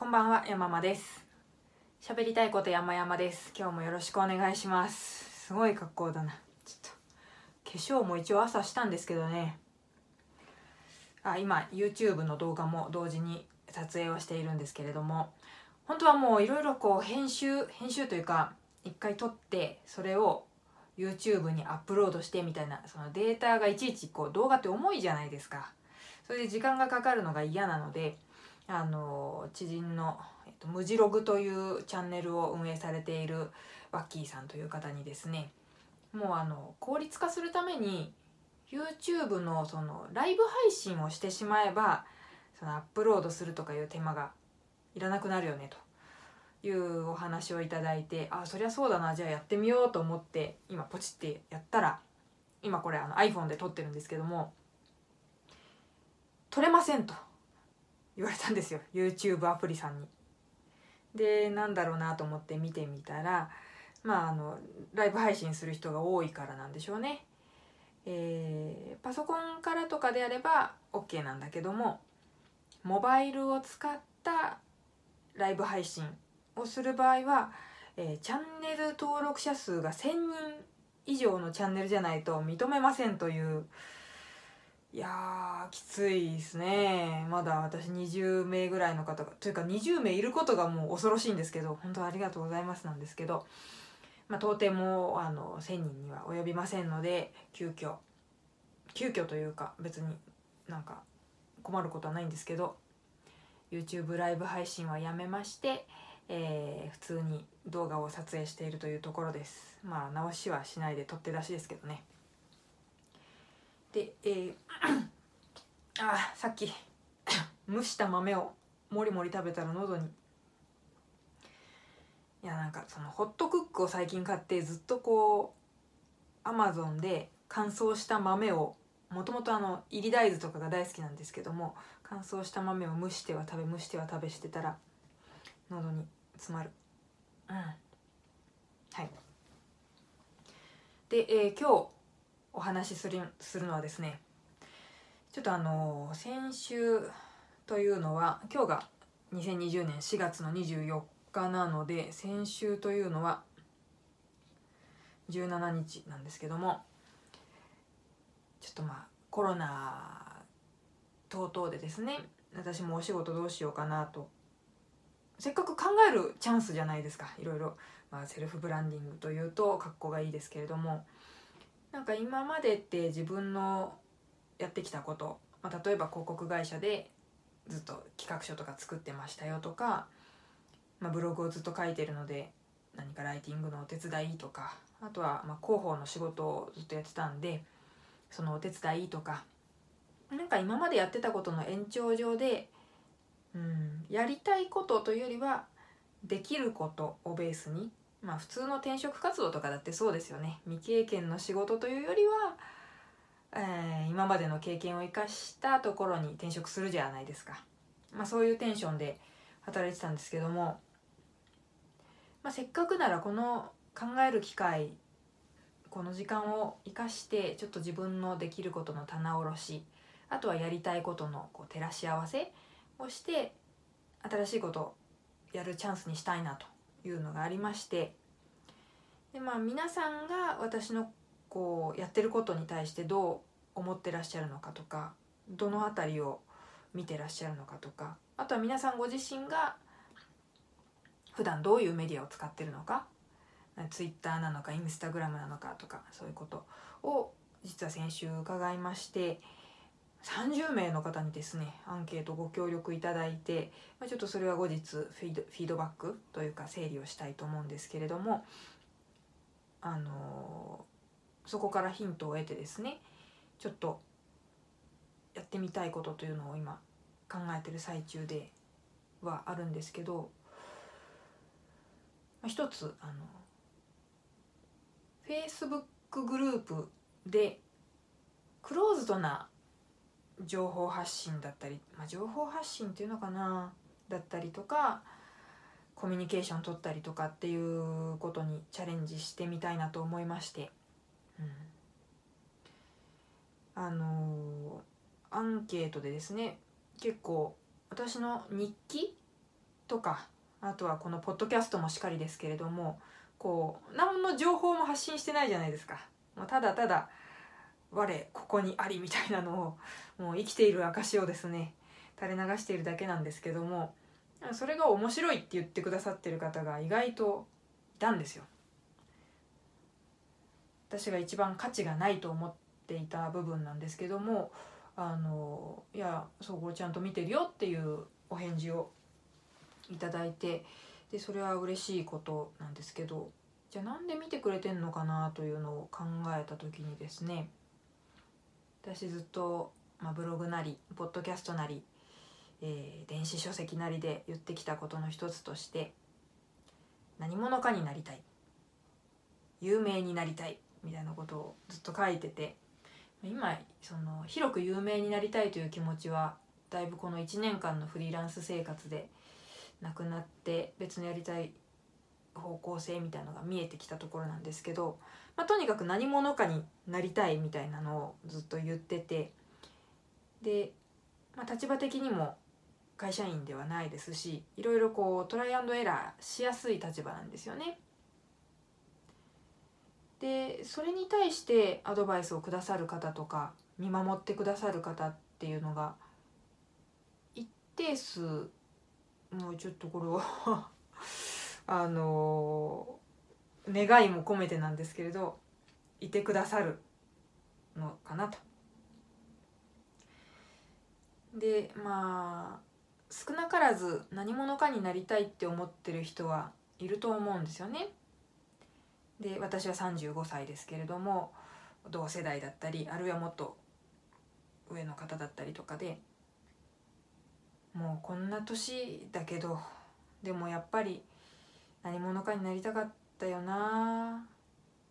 こんばんは、山間です。喋りたいこと山々です。今日もよろしくお願いします。すごい格好だな。ちょっと、化粧も一応朝したんですけどね。あ、今、YouTube の動画も同時に撮影をしているんですけれども、本当はもういろいろこう編集、編集というか、一回撮って、それを YouTube にアップロードしてみたいな、そのデータがいちいちこう動画って重いじゃないですか。それで時間がかかるのが嫌なので、あの知人の、えっと、ムジログというチャンネルを運営されているワッキーさんという方にですねもうあの効率化するために YouTube のそのライブ配信をしてしまえばそのアップロードするとかいう手間がいらなくなるよねというお話をいただいてあそりゃそうだなじゃあやってみようと思って今ポチってやったら今これあの iPhone で撮ってるんですけども撮れませんと。言われたんですよ YouTube アプリさんに。でなんだろうなと思って見てみたらまああのライブ配信する人が多いからなんでしょうね。えーパソコンからとかであれば OK なんだけどもモバイルを使ったライブ配信をする場合は、えーチャンネル登録者数が1,000人以上のチャンネルじゃないと認めませんといういやーきついですね。まだ私20名ぐらいの方がというか20名いることがもう恐ろしいんですけど本当ありがとうございますなんですけど、まあ、到底もうあの1,000人には及びませんので急遽急遽というか別になんか困ることはないんですけど YouTube ライブ配信はやめまして、えー普通に動画を撮影しているというところです。まあ直しはしないで取って出しですけどね。で、えーあさっき 蒸した豆をもりもり食べたら喉に。いやなんかそのホットクックを最近買ってずっとこうアマゾンで乾燥した豆をもともとあの入り大豆とかが大好きなんですけども乾燥した豆を蒸しては食べ蒸しては食べしてたら喉に詰まる。うん。はい。で、えー今日お話しするするのはですねちょっとあの先週というのは今日が2020年4月の24日なので先週というのは17日なんですけどもちょっとまあコロナ等々でですね私もお仕事どうしようかなと。せっかく考えるチャンスじゃないですかいろいろ、まあ、セルフブランディングというと格好がいいですけれどもなんか今までって自分のやってきたこと、まあ、例えば広告会社でずっと企画書とか作ってましたよとか、まあ、ブログをずっと書いてるので何かライティングのお手伝いとかあとはま広報の仕事をずっとやってたんでそのお手伝いとかなんか今までやってたことの延長上で、うん、やりたいことというよりはできることをベースにまあ普通の転職活動とかだってそうですよね。未経験の仕事というよりは、えー今までの経験を生かしたところに転職するじゃないですか、まあ、そういうテンションで働いてたんですけども、まあ、せっかくならこの考える機会この時間を生かしてちょっと自分のできることの棚卸しあとはやりたいことのこう照らし合わせをして新しいことをやるチャンスにしたいなと。いうのがありましてでまあ皆さんが私のこうやってることに対してどう思ってらっしゃるのかとかどの辺りを見てらっしゃるのかとかあとは皆さんご自身が普段どういうメディアを使ってるのかツイッターなのかインスタグラムなのかとかそういうことを実は先週伺いまして30名の方にですねアンケートご協力いただいて、まあ、ちょっとそれは後日フィードフィードバックというか整理をしたいと思うんですけれどもあのそこからヒントを得てですねちょっとやってみたいことというのを今考えてる最中ではあるんですけど、まあ、一つあの Facebook グループでクローズドな情報発信だったり、まあ、情報発信っていうのかなだったりとかコミュニケーション取ったりとかっていうことにチャレンジしてみたいなと思いまして、うん、あのーアンケートでですね結構私の日記とかあとはこのポッドキャストもしっかりですけれどもこう何の情報も発信してないじゃないですか。もうただただ我ここにありみたいなのをもう生きている証をですね垂れ流しているだけなんですけどもそれが面白いって言ってくださってる方が意外といたんですよ。私が一番価値がないと思っていた部分なんですけどもあのいやそうこれちゃんと見てるよっていうお返事をいただいてでそれは嬉しいことなんですけどじゃあなんで見てくれてんのかなというのを考えた時にですね私ずっと、まあ、ブログなりポッドキャストなり、えー、電子書籍なりで言ってきたことの一つとして何者かになりたい。有名になりたい。みたいなことをずっと書いてて今その広く有名になりたいという気持ちはだいぶこの1年間のフリーランス生活でなくなって別のやりたい方向性みたいのが見えてきたところなんですけど、まあ、とにかく何者かになりたいみたいなのをずっと言っててで、まあ、立場的にも会社員ではないですしいろいろこうトライアンドエラーしやすい立場なんですよね。でそれに対してアドバイスをくださる方とか見守ってくださる方っていうのが一定数もうちょっとこれはあの願いも込めてなんですけれどいてくださるのかなと。でまあ少なからず何者かになりたいって思ってる人はいると思うんですよね。で私は35歳ですけれども同世代だったりあるいはもっと上の方だったりとかでもうこんな年だけどでもやっぱり何者かになりたかったよな。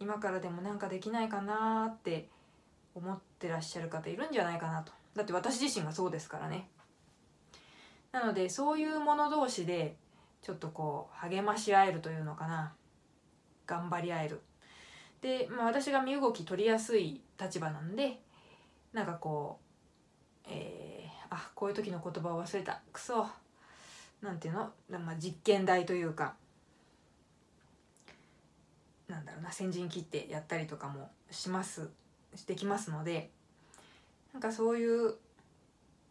今からでもなんかできないかなって思ってらっしゃる方いるんじゃないかなと。だって私自身がそうですからね。なのでそういう者同士でちょっとこう励まし合えるというのかな。頑張り合える。で、まあ、私が身動き取りやすい立場なんでなんかこう、えー、あこういう時の言葉を忘れた。クソ。なんていうの、まあ、実験台というか。なんだろうな先陣切ってやったりとかもしますできますのでなんかそういう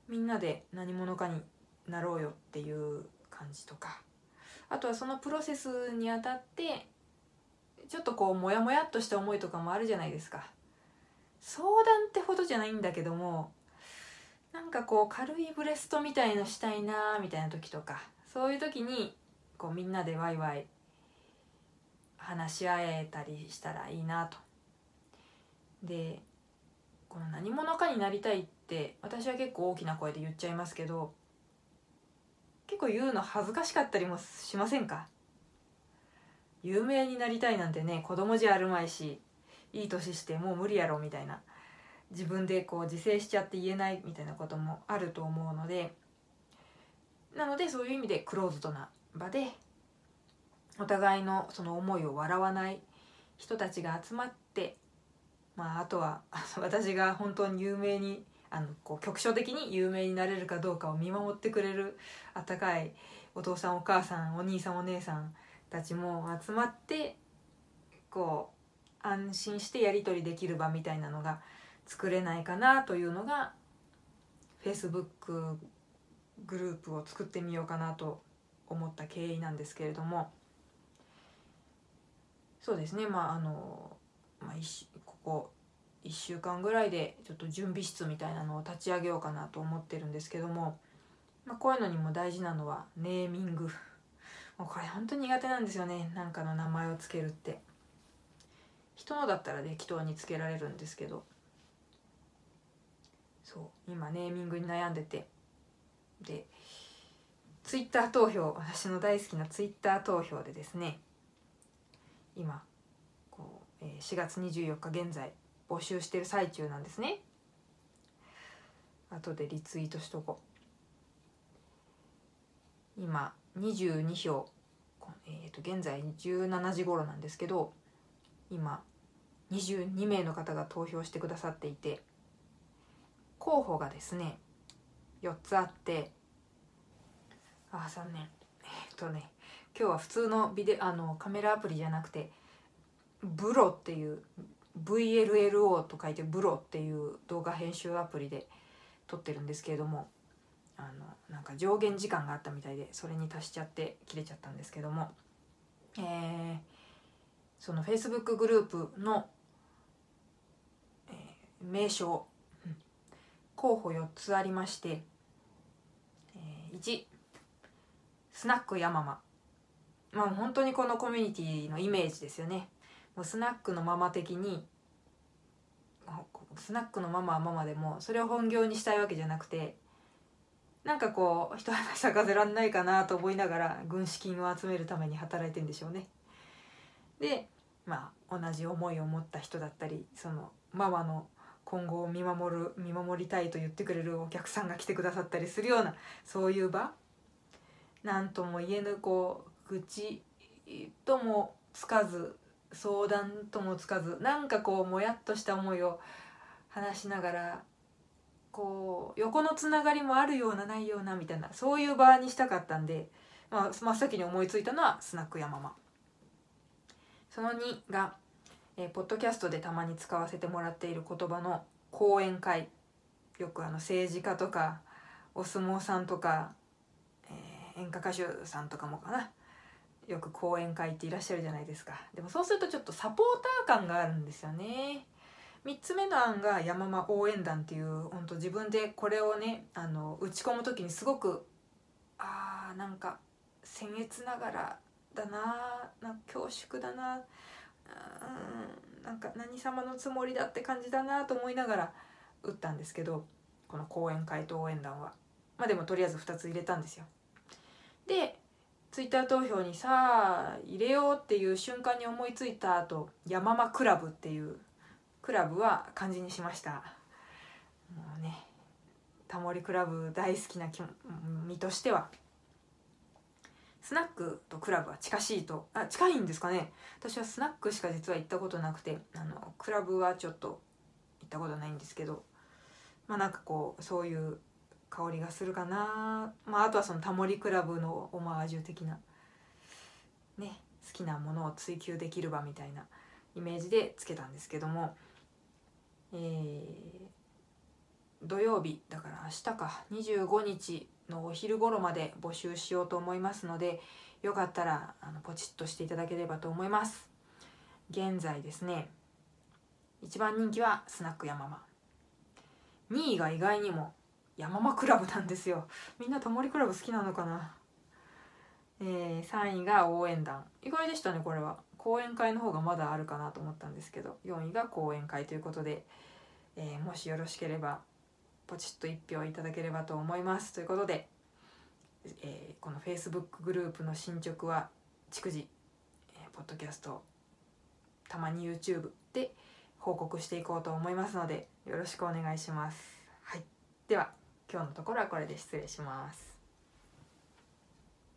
みんなで何者かになろうよっていう感じとかあとはそのプロセスにあたってちょっとこうモヤモヤっとした思いとかもあるじゃないですか。相談ってほどじゃないんだけどもなんかこう軽いブレストみたいのしたいなみたいな時とかそういう時にこうみんなでワイワイ話し合えたりしたらいいなと。でこの何者かになりたいって私は結構大きな声で言っちゃいますけど結構言うの恥ずかしかったりもしませんか？有名になりたいなんてね子供じゃあるまいしいい年してもう無理やろみたいな自分でこう自制しちゃって言えないみたいなこともあると思うのでなのでそういう意味でクローズドな場でお互いのその思いを笑わない人たちが集まってまああとは 私が本当に有名にあのこう局所的に有名になれるかどうかを見守ってくれるあったかいお父さんお母さんお兄さんお姉さんたちも集まってこう安心してやり取りできる場みたいなのが作れないかなというのが Facebook グループを作ってみようかなと思った経緯なんですけれども。そうですね。まああの、まあ、ここ1週間ぐらいでちょっと準備室みたいなのを立ち上げようかなと思ってるんですけども、まあ、こういうのにも大事なのはネーミング。もうこれ本当に苦手なんですよね。なんかの名前を付けるって。人のだったら適当につけられるんですけど。そう。今ネーミングに悩んでて。でツイッター投票。私の大好きなツイッター投票でですね今こう、えー、4月24日現在募集してる最中なんですね。後でリツイートしとこう。今22票、えー、と現在17時頃なんですけど今22名の方が投票してくださっていて候補がですね4つあってああ残念、えっとね今日は普通のビデあのカメラアプリじゃなくてブロっていう VLLO と書いてブロっていう動画編集アプリで撮ってるんですけれどもあのなんか上限時間があったみたいでそれに足しちゃって切れちゃったんですけども、えー、その Facebook グループの、えー、名称、候補4つありまして、えー、1スナックヤママ。まあ本当にこのコミュニティのイメージですよねもうスナックのママ的にスナックのママはママでもそれを本業にしたいわけじゃなくてなんかこう一花咲かせらんないかなと思いながら軍資金を集めるために働いてんでしょうね。でまあ同じ思いを持った人だったりそのママの今後を見守る見守りたいと言ってくれるお客さんが来てくださったりするようなそういう場なんとも言えぬこう愚痴ともつかず相談ともつかずなんかこうもやっとした思いを話しながらこう横のつながりもあるようなないようなみたいなそういう場にしたかったんで、まあ、真っ先に思いついたのはスナックやママその2が、えー、ポッドキャストでたまに使わせてもらっている言葉の講演会。よくあの政治家とかお相撲さんとか、えー、演歌歌手さんとかもかな。よく講演会っていらっしゃるじゃないですか。でもそうするとちょっとサポーター感があるんですよね。3つ目の案が山間応援団っていう本当自分でこれをねあの打ち込む時にすごくあーなんか僭越ながらだなな恐縮だなうんなんか何様のつもりだって感じだなと思いながら打ったんですけどこの講演会と応援団は。まあでもとりあえず2つ入れたんですよ。でツイッター投票にさあ入れようっていう瞬間に思いついた後山間クラブっていうクラブは漢字にしました。もうねタモリクラブ大好きな身としては。スナックとクラブは近しいとあ近いんですかね。私はスナックしか実は行ったことなくてあのクラブはちょっと行ったことないんですけどまあなんかこうそういう香りがするかな。まああとはそのタモリクラブのオマージュ的なね好きなものを追求できる場みたいなイメージでつけたんですけどもえー、土曜日だから明日か25日のお昼頃まで募集しようと思いますのでよかったらあのポチッとしていただければと思います。現在ですね一番人気はスナックヤママ。2位が意外にもヤママクラブなんですよ。みんなタモリクラブ好きなのかな？えー、3位が応援団。意外でしたねこれは。講演会の方がまだあるかなと思ったんですけど。4位が講演会ということで、えー、もしよろしければポチッと1票いただければと思います。ということで、えー、この Facebook グループの進捗は逐次、えー、ポッドキャストたまに YouTube で報告していこうと思いますのでよろしくお願いします。はい、では。今日のところはこれで失礼します。